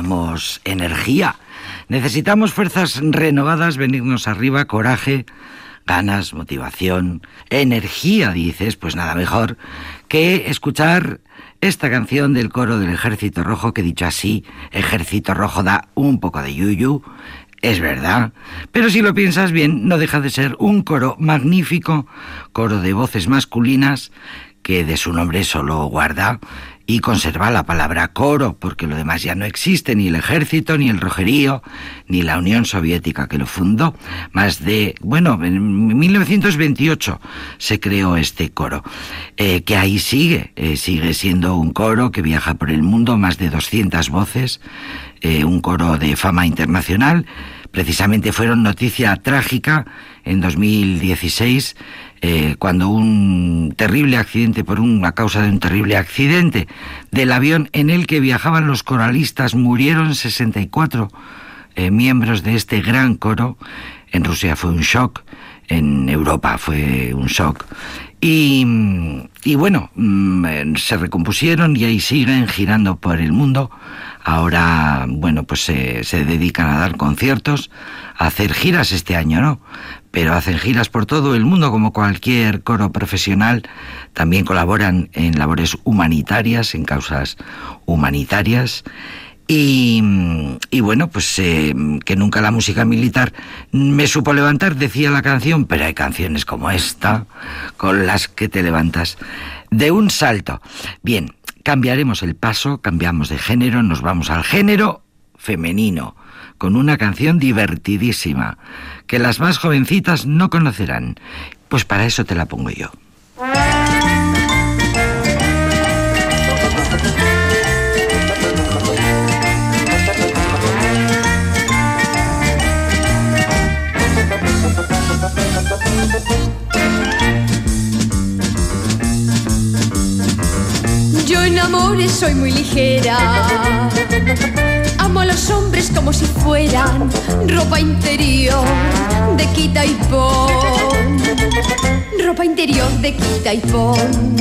necesitamos energía, necesitamos fuerzas renovadas, venirnos arriba, coraje, ganas, motivación, energía, dices, pues nada mejor que escuchar esta canción del coro del Ejército Rojo, que dicho así, Ejército Rojo da un poco de yuyu, es verdad, pero si lo piensas bien, no deja de ser un coro magnífico, coro de voces masculinas, que de su nombre solo guarda y conserva la palabra coro, porque lo demás ya no existe, ni el ejército, ni el rojerío, ni la Unión Soviética que lo fundó. Más de, bueno, en 1928 se creó este coro, eh, que ahí sigue, eh, sigue siendo un coro que viaja por el mundo, más de 200 voces, eh, un coro de fama internacional. Precisamente fueron noticia trágica en 2016 eh, cuando un terrible accidente, por una causa de un terrible accidente del avión en el que viajaban los coralistas, murieron 64 eh, miembros de este gran coro. En Rusia fue un shock, en Europa fue un shock. Y, y bueno, mm, se recompusieron y ahí siguen girando por el mundo. Ahora, bueno, pues se, se dedican a dar conciertos, a hacer giras este año, ¿no? pero hacen giras por todo el mundo como cualquier coro profesional. También colaboran en labores humanitarias, en causas humanitarias. Y, bueno, pues eh, que nunca la música militar me supo levantar, decía la canción, pero hay canciones como esta con las que te levantas de un salto. Bien, cambiaremos el paso, cambiamos de género, nos vamos al género femenino, con una canción divertidísima que las más jovencitas no conocerán. Pues para eso te la pongo yo. Amores soy muy ligera. Amo a los hombres como si fueran ropa interior de quita y pon. Ropa interior de quita y pon.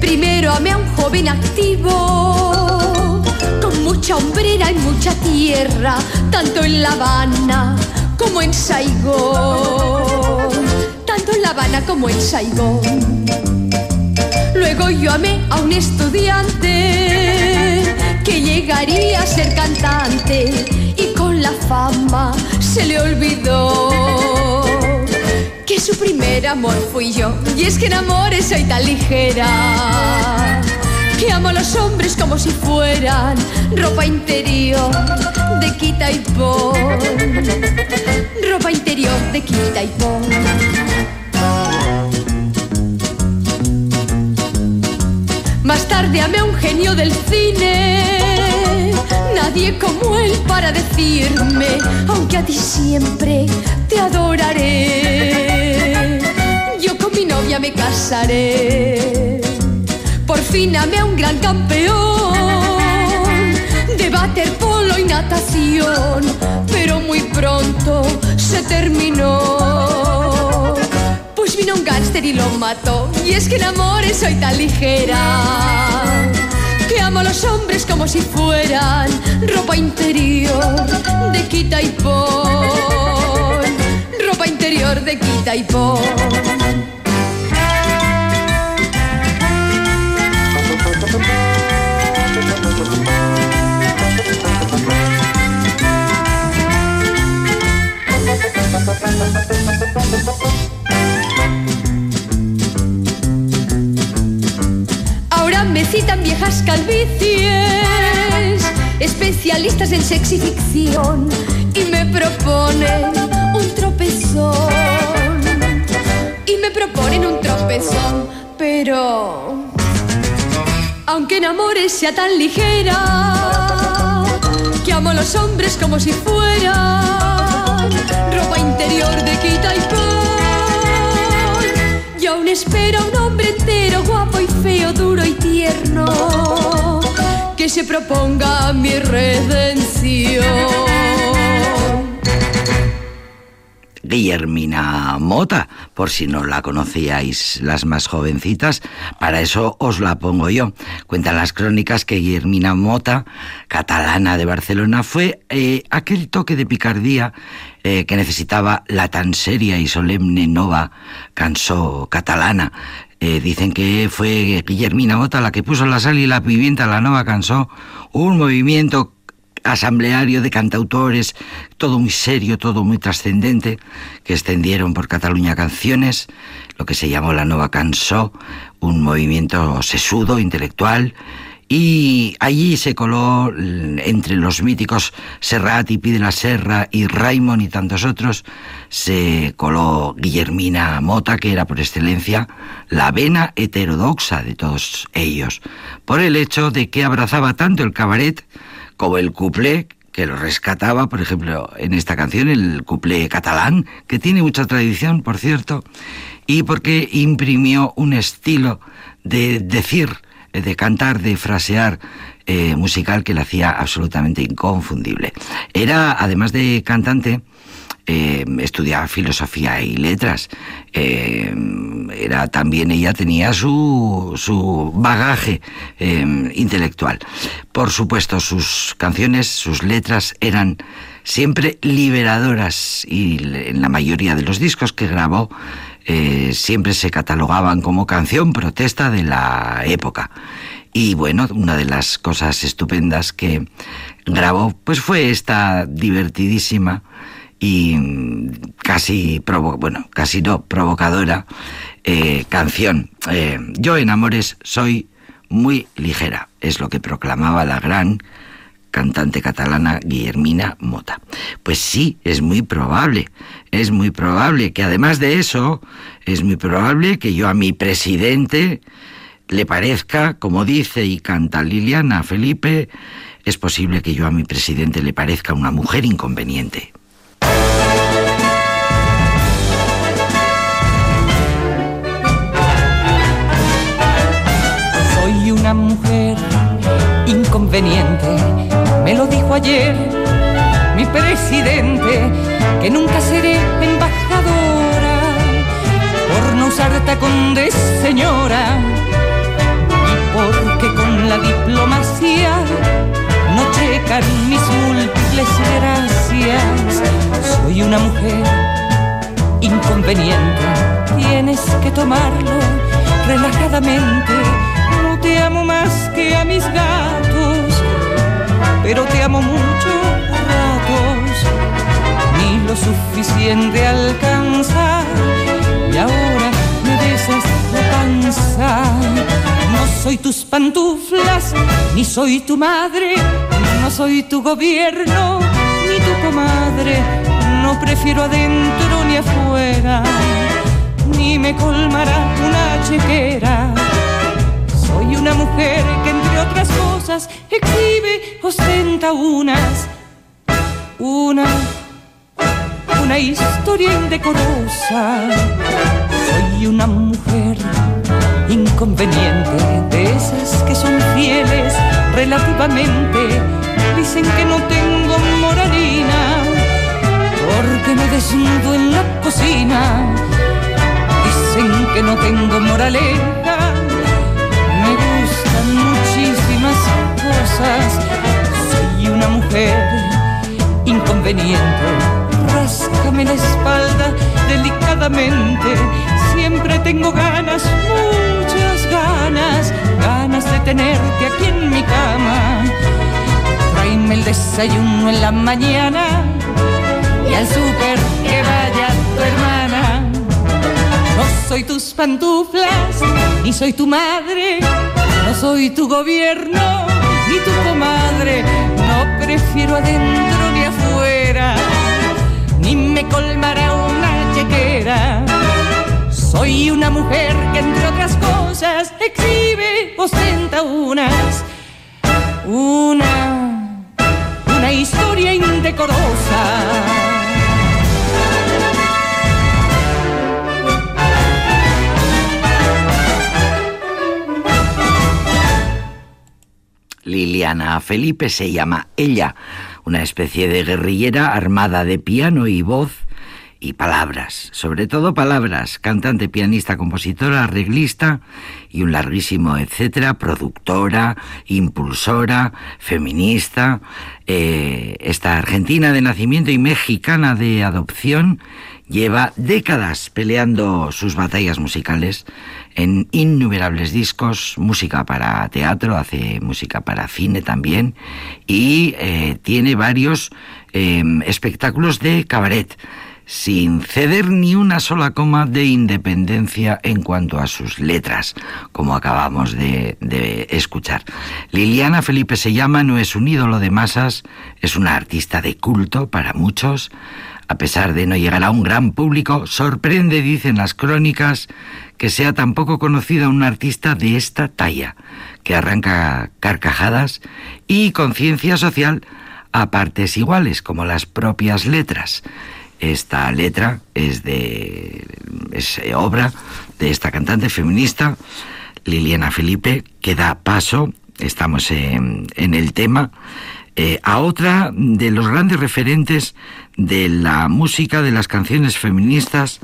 Primero amé a un joven activo, con mucha hombrera y mucha tierra, tanto en La Habana como en Saigón. Tanto en La Habana como en Saigón. Luego yo amé a un estudiante que llegaría a ser cantante y con la fama se le olvidó que su primer amor fui yo. Y es que en amores soy tan ligera que amo a los hombres como si fueran ropa interior de quita y pon. Ropa interior de quita y pon. Más tarde amé a un genio del cine, nadie como él para decirme, aunque a ti siempre te adoraré, yo con mi novia me casaré. Por fin amé a un gran campeón de waterpolo y natación, pero muy pronto se terminó vino un gángster y lo mató. Y es que en amores soy tan ligera que amo a los hombres como si fueran ropa interior de quita y pon. Ropa interior de quita y pon. Citan viejas calvicies, especialistas en sexy ficción, y me proponen un tropezón. Y me proponen un tropezón, pero aunque en amores sea tan ligera, que amo a los hombres como si fueran ropa interior de quita y aún espero un hombre entero, guapo y feo, duro y tierno, que se proponga mi redención. Guillermina Mota, por si no la conocíais las más jovencitas, para eso os la pongo yo. Cuentan las crónicas que Guillermina Mota, catalana de Barcelona, fue eh, aquel toque de picardía eh, que necesitaba la tan seria y solemne nova cançó catalana. Eh, dicen que fue Guillermina Mota la que puso la sal y la pimienta la nova cançó, un movimiento asambleario de cantautores, todo muy serio, todo muy trascendente, que extendieron por Cataluña canciones, lo que se llamó la Nova Cansó, un movimiento sesudo, intelectual, y allí se coló entre los míticos Serrat y Pide la Serra y Raymond y tantos otros, se coló Guillermina Mota, que era por excelencia la vena heterodoxa de todos ellos, por el hecho de que abrazaba tanto el cabaret como el cuplé que lo rescataba, por ejemplo, en esta canción, el cuplé catalán, que tiene mucha tradición, por cierto, y porque imprimió un estilo de decir, de cantar, de frasear eh, musical que le hacía absolutamente inconfundible. Era, además de cantante, eh, estudiaba filosofía y letras. Eh, era también ella tenía su, su bagaje eh, intelectual. Por supuesto, sus canciones, sus letras eran siempre liberadoras y en la mayoría de los discos que grabó siempre se catalogaban como canción protesta de la época. Y bueno, una de las cosas estupendas que grabó pues fue esta divertidísima y casi provo bueno, casi no provocadora eh, canción. Eh, yo en Amores soy muy ligera, es lo que proclamaba la gran cantante catalana Guillermina Mota. Pues sí, es muy probable, es muy probable que además de eso, es muy probable que yo a mi presidente le parezca, como dice y canta Liliana Felipe, es posible que yo a mi presidente le parezca una mujer inconveniente. Inconveniente, me lo dijo ayer mi presidente, que nunca seré embajadora por no usar tacón de señora y porque con la diplomacia no checan mis múltiples gracias. Soy una mujer inconveniente, tienes que tomarlo relajadamente. No te amo más que a mis gatos, pero te amo mucho a ratos. Ni lo suficiente alcanza y ahora me besas la panza. No soy tus pantuflas, ni soy tu madre, no soy tu gobierno, ni tu comadre. No prefiero adentro ni afuera, ni me colmará una chequera. Cosas exhibe, ostenta unas, una, una historia indecorosa. Soy una mujer inconveniente, de esas que son fieles relativamente. Dicen que no tengo moralina, porque me desnudo en la cocina. Dicen que no tengo moraleja, Soy una mujer inconveniente, ráscame la espalda delicadamente. Siempre tengo ganas, muchas ganas, ganas de tenerte aquí en mi cama. Tráeme el desayuno en la mañana y al súper que vaya tu hermana. No soy tus pantuflas, ni soy tu madre, no soy tu gobierno, ni tu comadre. No prefiero adentro ni afuera, ni me colmará una chequera. Soy una mujer que entre otras cosas exhibe, ostenta unas, una, una historia indecorosa. Liliana Felipe se llama ella, una especie de guerrillera armada de piano y voz y palabras, sobre todo palabras, cantante, pianista, compositora, arreglista y un larguísimo etcétera, productora, impulsora, feminista, eh, esta argentina de nacimiento y mexicana de adopción lleva décadas peleando sus batallas musicales en innumerables discos, música para teatro, hace música para cine también y eh, tiene varios eh, espectáculos de cabaret sin ceder ni una sola coma de independencia en cuanto a sus letras, como acabamos de, de, escuchar. Liliana Felipe se llama, no es un ídolo de masas, es una artista de culto para muchos. A pesar de no llegar a un gran público, sorprende, dicen las crónicas, que sea tan poco conocida una artista de esta talla, que arranca carcajadas y conciencia social a partes iguales, como las propias letras. Esta letra es de es obra de esta cantante feminista Liliana Felipe que da paso, estamos en el tema, eh, a otra de los grandes referentes de la música de las canciones feministas,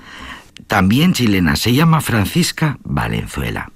también chilena, se llama Francisca Valenzuela.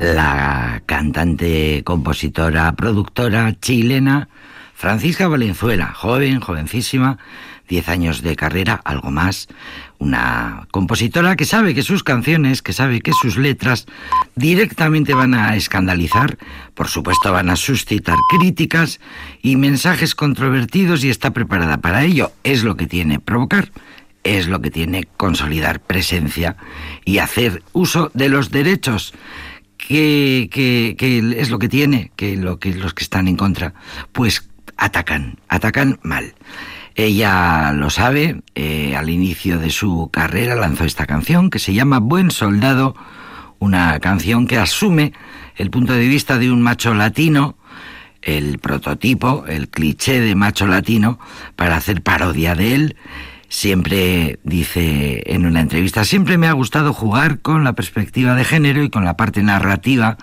La cantante, compositora, productora chilena Francisca Valenzuela, joven, jovencísima, 10 años de carrera, algo más, una compositora que sabe que sus canciones, que sabe que sus letras directamente van a escandalizar, por supuesto van a suscitar críticas y mensajes controvertidos y está preparada para ello, es lo que tiene provocar es lo que tiene consolidar presencia y hacer uso de los derechos que, es lo que tiene, que lo que los que están en contra, pues atacan, atacan mal. Ella lo sabe, eh, al inicio de su carrera lanzó esta canción que se llama Buen Soldado, una canción que asume el punto de vista de un macho latino, el prototipo, el cliché de macho latino, para hacer parodia de él. Siempre dice en una entrevista, siempre me ha gustado jugar con la perspectiva de género y con la parte narrativa.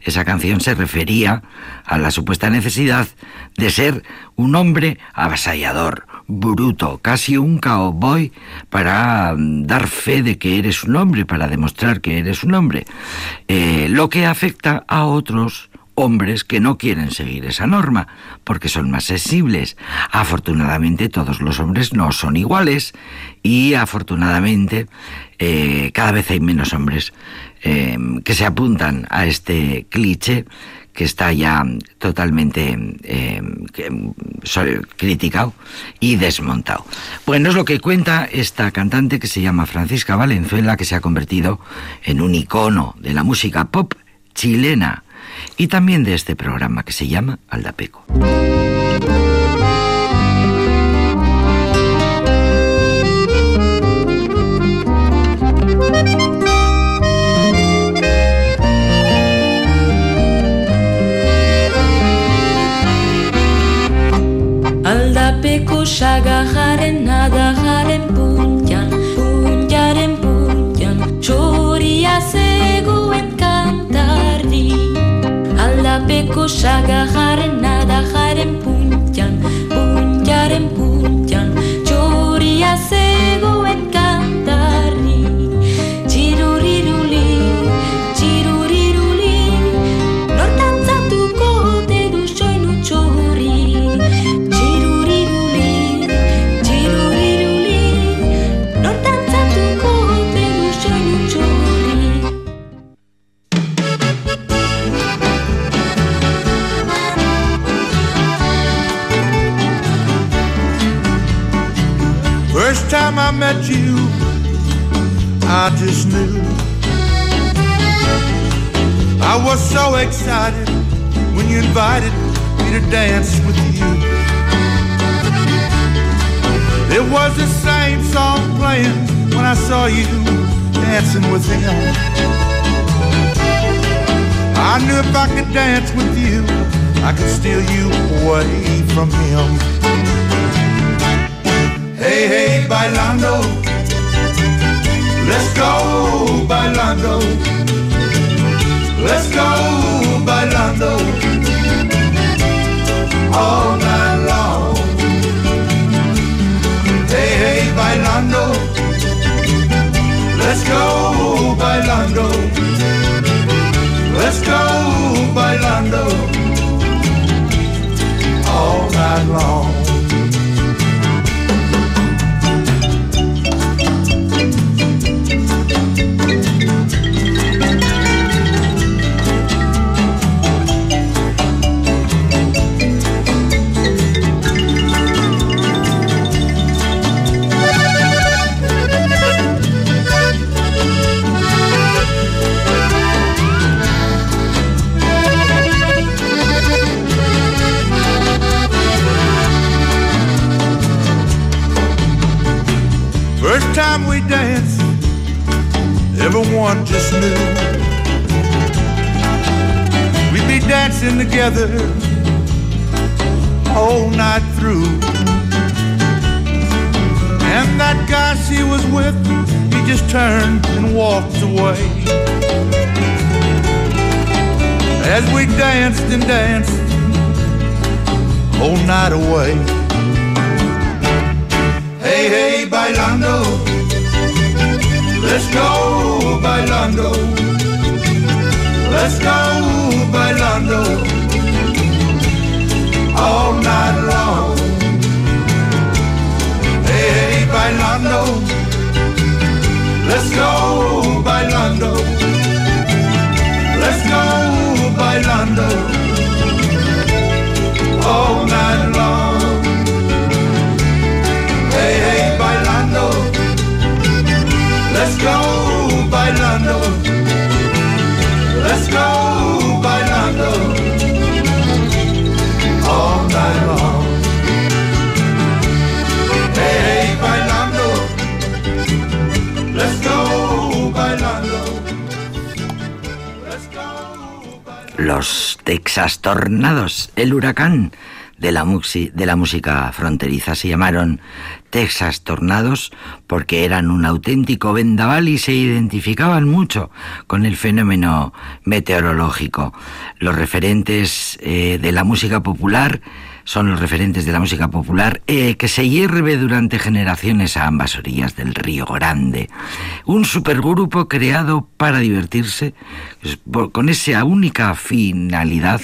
Esa canción se refería a la supuesta necesidad de ser un hombre avasallador, bruto, casi un cowboy, para mm, dar fe de que eres un hombre, para demostrar que eres un hombre. Eh, lo que afecta a otros hombres que no quieren seguir esa norma, porque son más sensibles. Afortunadamente todos los hombres no son iguales y afortunadamente eh, cada vez hay menos hombres eh, que se apuntan a este cliché que está ya totalmente que, so- criticado y desmontado. Bueno, es lo que cuenta esta cantante que se llama Francisca Valenzuela, que se ha convertido en un icono de la música pop chilena y también de este programa que se llama Aldapeco. Met you, I just knew. I was so excited when you invited me to dance with you. It was the same song playing when I saw you dancing with him. I knew if I could dance with you, I could steal you away from him. Hey, hey, bailando. Let's go, bailando. Let's go, bailando. All night long. Hey, hey, bailando. Let's go, bailando. Let's go, bailando. All night long. Everyone just knew we'd be dancing together all night through. And that guy she was with, he just turned and walked away. As we danced and danced all night away. Hey, hey, bailando. Let's go, bailando. Let's go, bailando. All night long. Hey, bailando. Let's go, bailando. Let's go, bailando. All night bailando. Let's go, bailando. All night long. Hey, hey, bailando. Let's go, bailando. Let's go, bailando. Los Texas Tornados, el huracán de la, muxi- de la música fronteriza, se llamaron Texas Tornados porque eran un auténtico vendaval y se identificaban mucho con el fenómeno meteorológico. Los referentes eh, de la música popular son los referentes de la música popular eh, que se hierve durante generaciones a ambas orillas del río Grande. Un supergrupo creado para divertirse, pues, con esa única finalidad,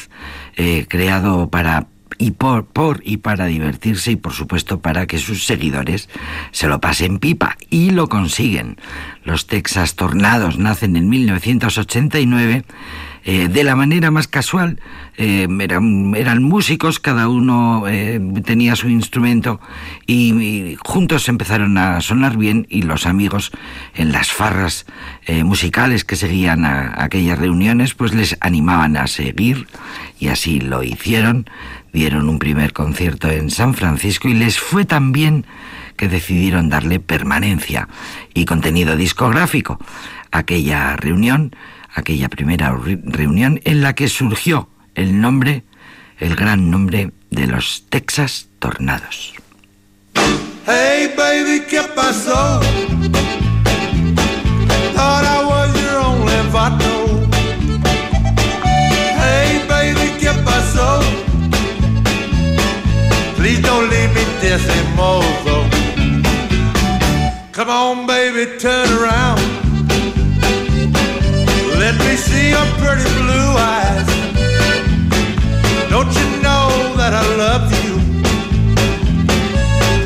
eh, creado para y por, por y para divertirse y por supuesto para que sus seguidores se lo pasen pipa y lo consiguen. Los Texas Tornados nacen en 1989 eh, de la manera más casual. eh, eran, eran músicos, cada uno eh, tenía su instrumento y, juntos empezaron a sonar bien y los amigos en las farras musicales que seguían a, aquellas reuniones pues les animaban a seguir y así lo hicieron. Dieron un primer concierto en San Francisco y les fue tan bien que decidieron darle permanencia y contenido discográfico. Aquella reunión, aquella primera re- reunión en la que surgió el nombre, el gran nombre de los Texas Tornados. Hey, baby, ¿qué pasó? Please don't leave me decimoso. Come on, baby, turn around. Let me see your pretty blue eyes. Don't you know that I love you?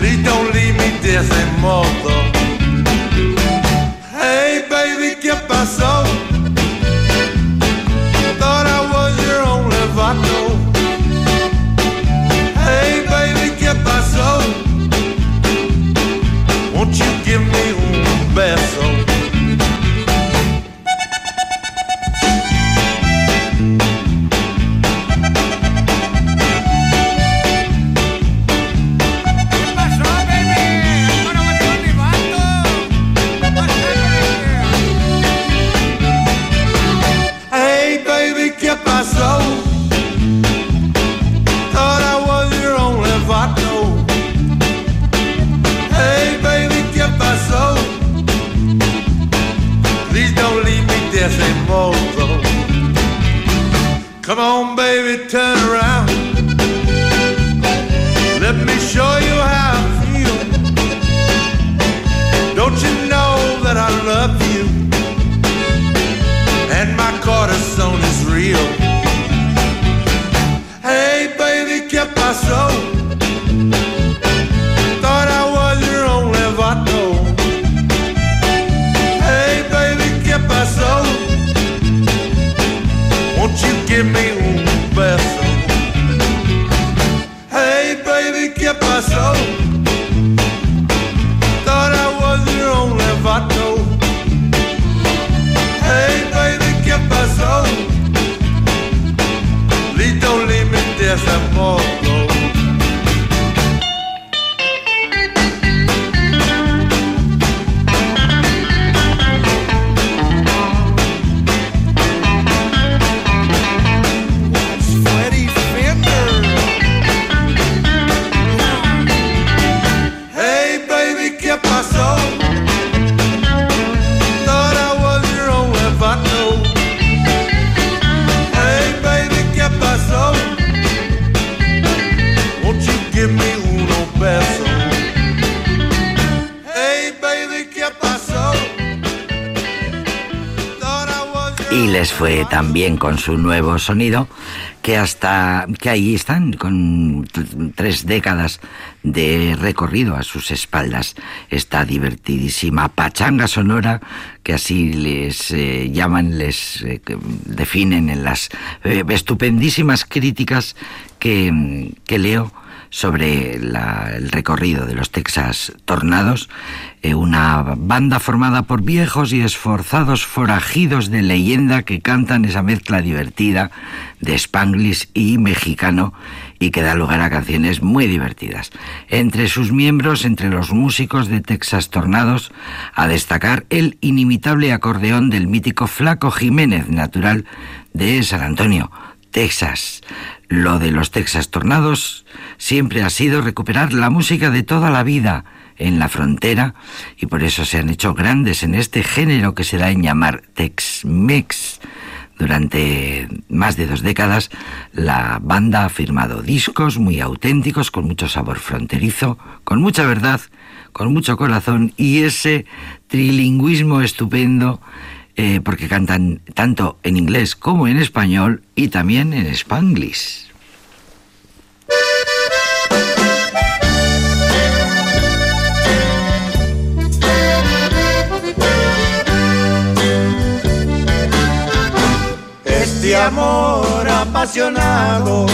Please don't leave me decimoso. Hey, baby, ¿qué pasó? Thought give me fue tan bien con su nuevo sonido que hasta que ahí están con tres décadas de recorrido a sus espaldas. Esta divertidísima. Pachanga sonora que así les eh, llaman les eh, definen en las eh, estupendísimas críticas que, que leo sobre el recorrido de los Texas Tornados, eh, una banda formada por viejos y esforzados forajidos de leyenda que cantan esa mezcla divertida de spanglish y mexicano y que da lugar a canciones muy divertidas. Entre sus miembros, entre los músicos de Texas Tornados, a destacar el inimitable acordeón del mítico Flaco Jiménez, natural de San Antonio, Texas. Lo de los Texas Tornados siempre ha sido recuperar la música de toda la vida en la frontera y por eso se han hecho grandes en este género que se da en llamar Tex-Mex. Durante más de dos décadas, la banda ha firmado discos muy auténticos, con mucho sabor fronterizo, con mucha verdad, con mucho corazón y ese trilingüismo estupendo eh, porque cantan tanto en inglés como en español y también en spanglish. Amor apasionado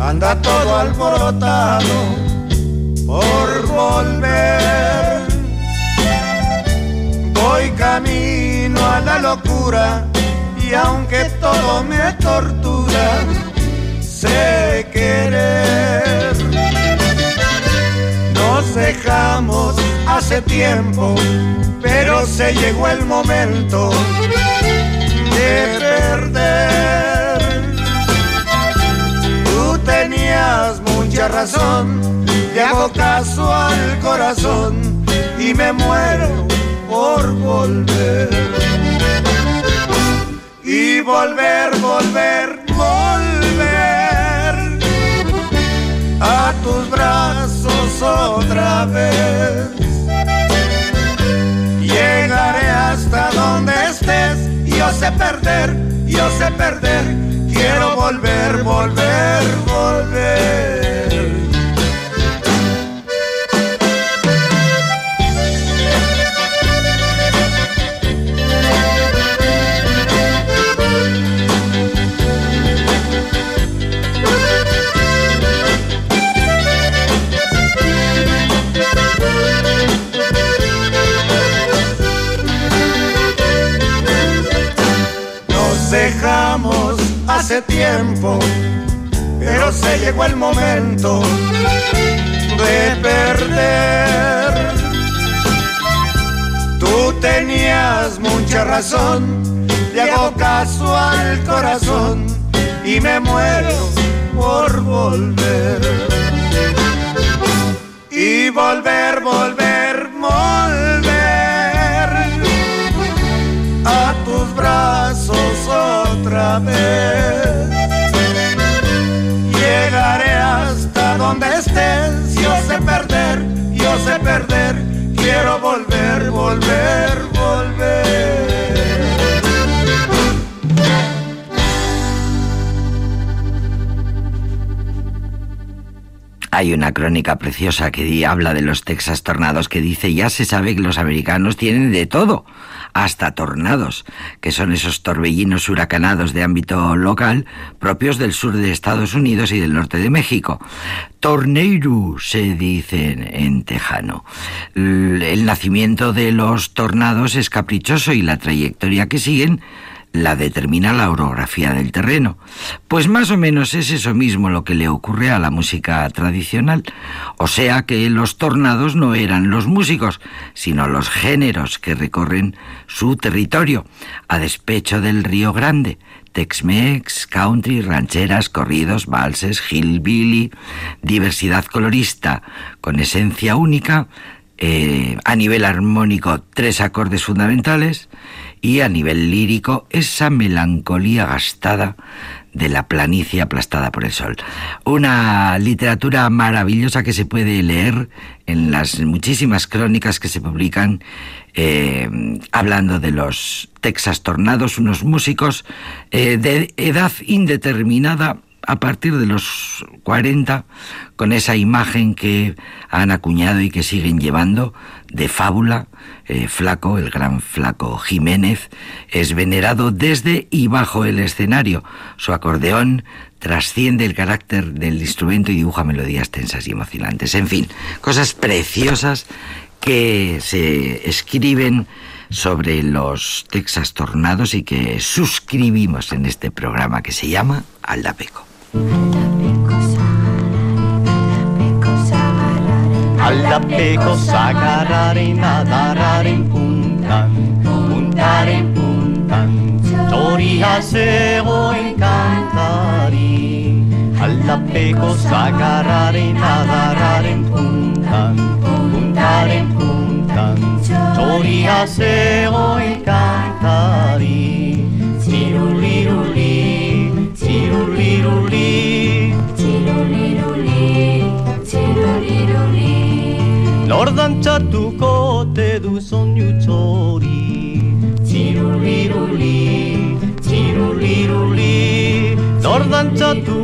anda todo alborotado por volver. Voy camino a la locura y aunque todo me tortura, sé querer. Nos dejamos hace tiempo, pero se llegó el momento de perder. Tú tenías mucha razón, le hago caso al corazón y me muero por volver. Y volver, volver, volver a tus brazos otra vez. Llegaré hasta donde estés. Yo sé perder, yo sé perder. Quiero volver, volver, volver. Dejamos hace tiempo, pero se llegó el momento de perder. Tú tenías mucha razón, le hago caso al corazón y me muero por volver. Y volver, volver, Llegaré hasta donde estés, yo sé perder, yo sé perder, quiero volver, volver, volver. Hay una crónica preciosa que habla de los Texas tornados que dice ya se sabe que los americanos tienen de todo, hasta tornados, que son esos torbellinos huracanados de ámbito local propios del sur de Estados Unidos y del norte de México. Tornado se dice en, en tejano. El nacimiento de los tornados es caprichoso y la trayectoria que siguen la determina la orografía del terreno. Pues más o menos es eso mismo lo que le ocurre a la música tradicional. O sea que los tornados no eran los músicos, sino los géneros que recorren su territorio, a despecho del Río Grande. Tex-Mex, country, rancheras, corridos, valses, hillbilly, diversidad colorista con esencia única, eh, a nivel armónico tres acordes fundamentales y a nivel lírico esa melancolía gastada de la planicie aplastada por el sol. Una literatura maravillosa que se puede leer en las muchísimas crónicas que se publican eh, hablando de los Texas Tornados, unos músicos eh, de edad indeterminada a partir de los 40, con esa imagen que han acuñado y que siguen llevando de fábula, eh, Flaco, el gran Flaco Jiménez, es venerado desde y bajo el escenario. Su acordeón trasciende el carácter del instrumento y dibuja melodías tensas y emocionantes. En fin, cosas preciosas que se escriben sobre los Texas Tornados y que suscribimos en este programa que se llama Aldapeco. Aldapeco sagarare nadarare puntan puntare puntan Tori hasego encantari Aldapeco sagarare nadarare puntan. Puntare puntan Tori hasego encantari Ciruliruli ciruliruli Nor dantzatuko te du soinu txori Txiruliruli, txiruliruli Nor dantzatuko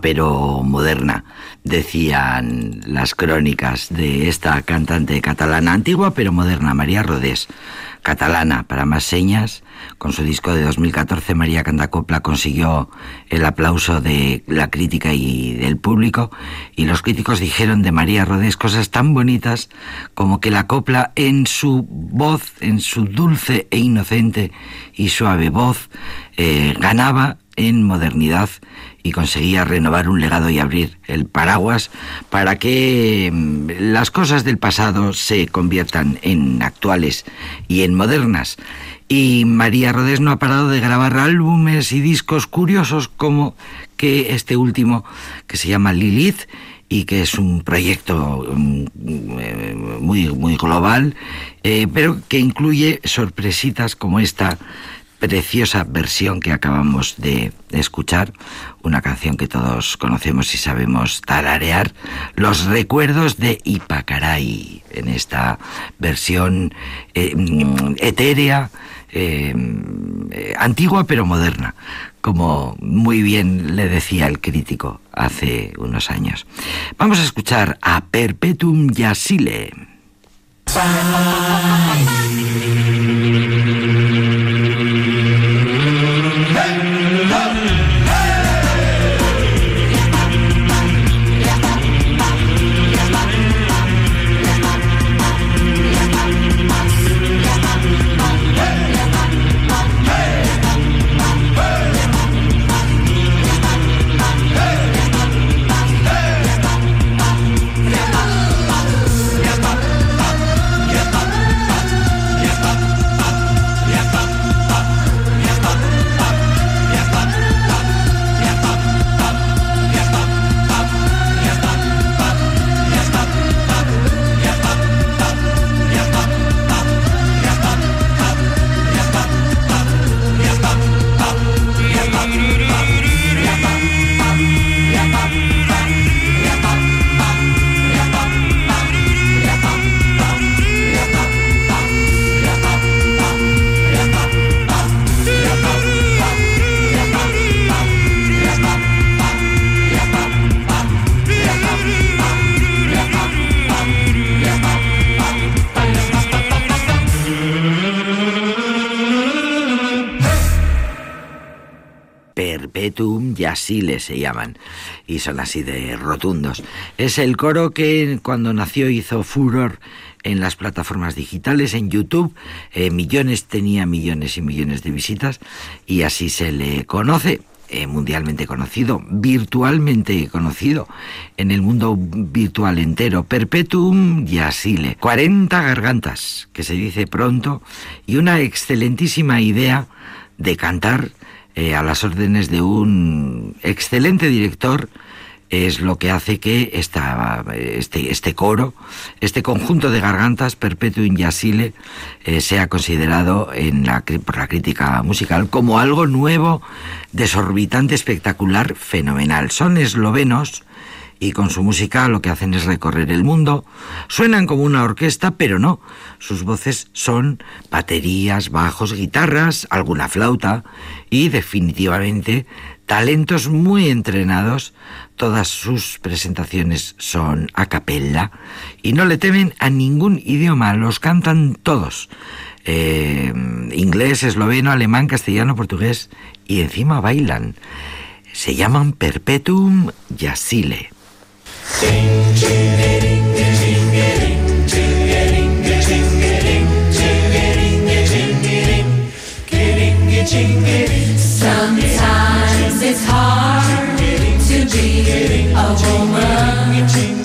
pero moderna, decían las crónicas de esta cantante catalana, antigua pero moderna, María Rodés, catalana para más señas. Con su disco de 2014, María Candacopla consiguió el aplauso de la crítica y del público. Y los críticos dijeron de María Rodés cosas tan bonitas como que la copla en su voz, en su dulce e inocente y suave voz, eh, ganaba en modernidad y conseguía renovar un legado y abrir el paraguas para que mm, las cosas del pasado se conviertan en actuales y en modernas. Y María Rodés no ha parado de grabar álbumes y discos curiosos como que este último que se llama Lilith y que es un proyecto mm, eh, muy, muy global, eh, pero que incluye sorpresitas como esta preciosa versión que acabamos de escuchar, una canción que todos conocemos y sabemos tararear, Los recuerdos de Ipacaray, en esta versión eh, etérea, eh, eh, antigua pero moderna, como muy bien le decía el crítico hace unos años. Vamos a escuchar a Perpetuum Yasile. Yasile se llaman y son así de rotundos. Es el coro que cuando nació hizo furor en las plataformas digitales, en YouTube, eh, millones, tenía millones y millones de visitas y así se le conoce. eh, mundialmente conocido, virtualmente conocido, en el mundo virtual entero, Perpetuum Yasile. 40 gargantas, que se dice pronto, y una excelentísima idea de cantar eh, a las órdenes de un excelente director es lo que hace que esta, este, este coro, este conjunto de gargantas, Perpetuum Yasile, eh, sea considerado en la, por la crítica musical como algo nuevo, desorbitante, espectacular, fenomenal. Son eslovenos y con su música lo que hacen es recorrer el mundo. Suenan como una orquesta, pero no. Sus voces son baterías, bajos, guitarras, alguna flauta y definitivamente talentos muy entrenados. Todas sus presentaciones son a capella y no le temen a ningún idioma, los cantan todos. Eh, inglés, esloveno, alemán, castellano, portugués y encima bailan. Se llaman Perpetuum Yasile. Sometimes it's hard to be a woman.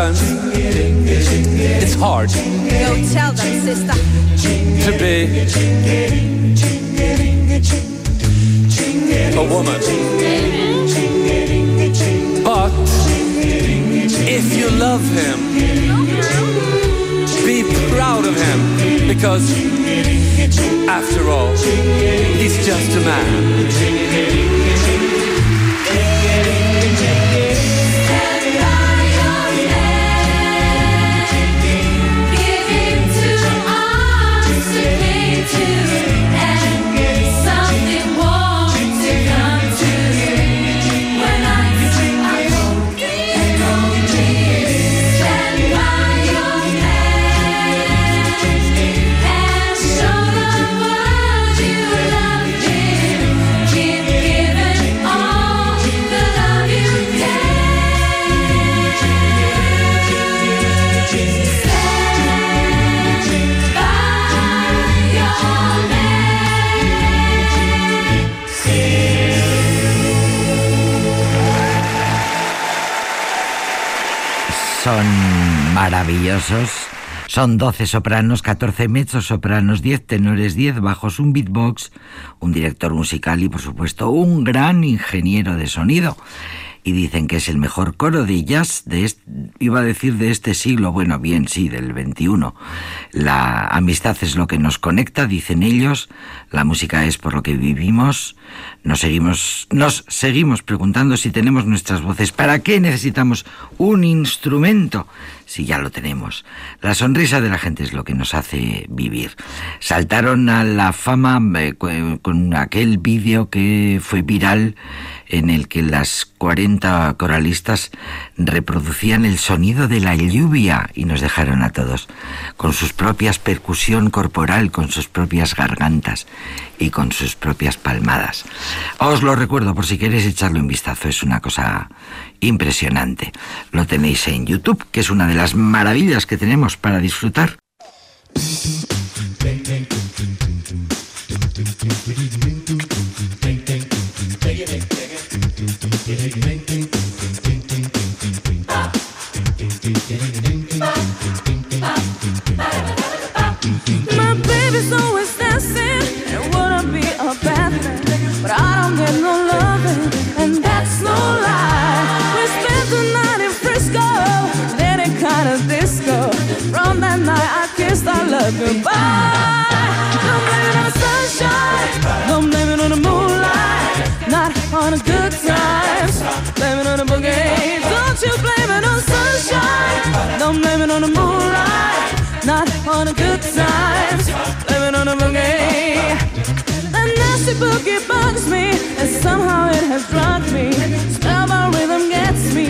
It's hard Go tell them, sister. to be a woman. But if you love him, be proud of him because after all, he's just a man. Son maravillosos. Son 12 sopranos, 14 mezzos sopranos, 10 tenores, 10 bajos, un beatbox, un director musical y por supuesto un gran ingeniero de sonido. Y dicen que es el mejor coro de jazz de este, iba a decir de este siglo, bueno, bien, sí, del 21. La amistad es lo que nos conecta, dicen ellos, la música es por lo que vivimos. Nos seguimos, nos seguimos preguntando si tenemos nuestras voces. ¿Para qué necesitamos un instrumento? Si ya lo tenemos. La sonrisa de la gente es lo que nos hace vivir. Saltaron a la fama eh, con aquel vídeo que fue viral en el que las 40 coralistas reproducían el sonido de la lluvia y nos dejaron a todos con sus propias percusión corporal, con sus propias gargantas y con sus propias palmadas. Os lo recuerdo por si queréis echarle un vistazo, es una cosa impresionante. Lo tenéis en YouTube, que es una de las maravillas que tenemos para disfrutar. Goodbye. Don't blame it on the sunshine, don't blame it on the moonlight, not on the good times. Blame it on the boogie. Don't you blame it on sunshine, don't blame it on the moonlight not on the good times, living on a boogie. That nasty boogie bugs me, and somehow it has drugged me. Spellbound rhythm gets me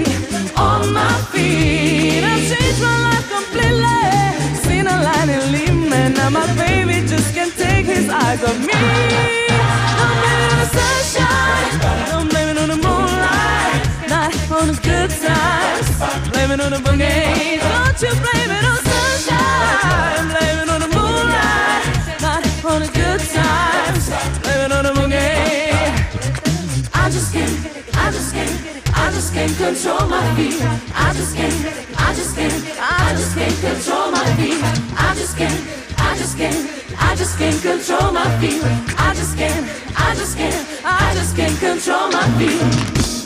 control my. I just can't, I just can't, I just can't control my feet. I just can't, just can't, I just can't control my feet. I just can't, I just can't, I just can't control my feet.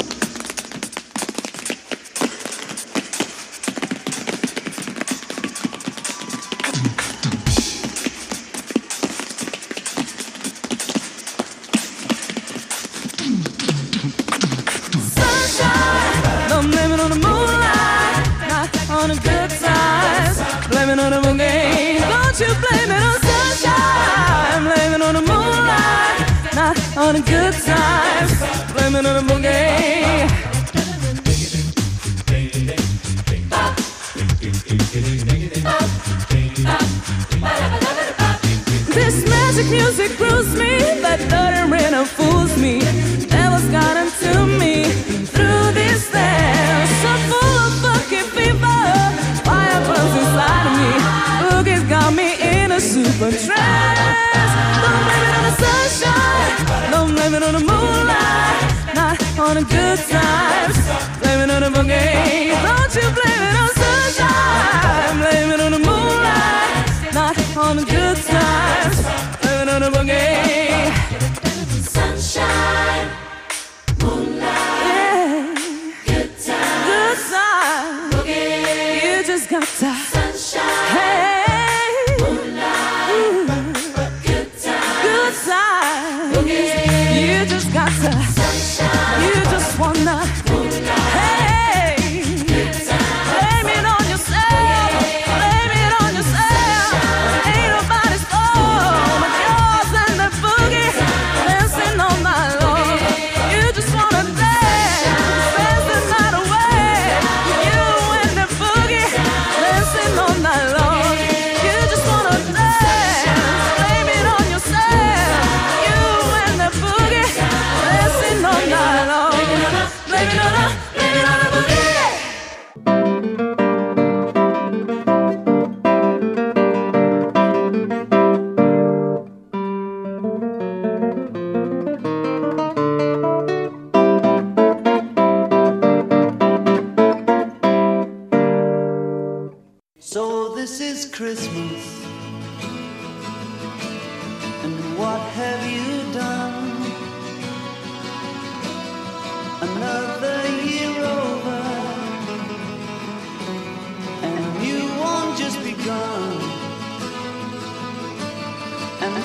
On the good times. Blame it on the boogie. This magic music grooves me, that dirty rhythm fools on a good time.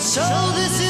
So this is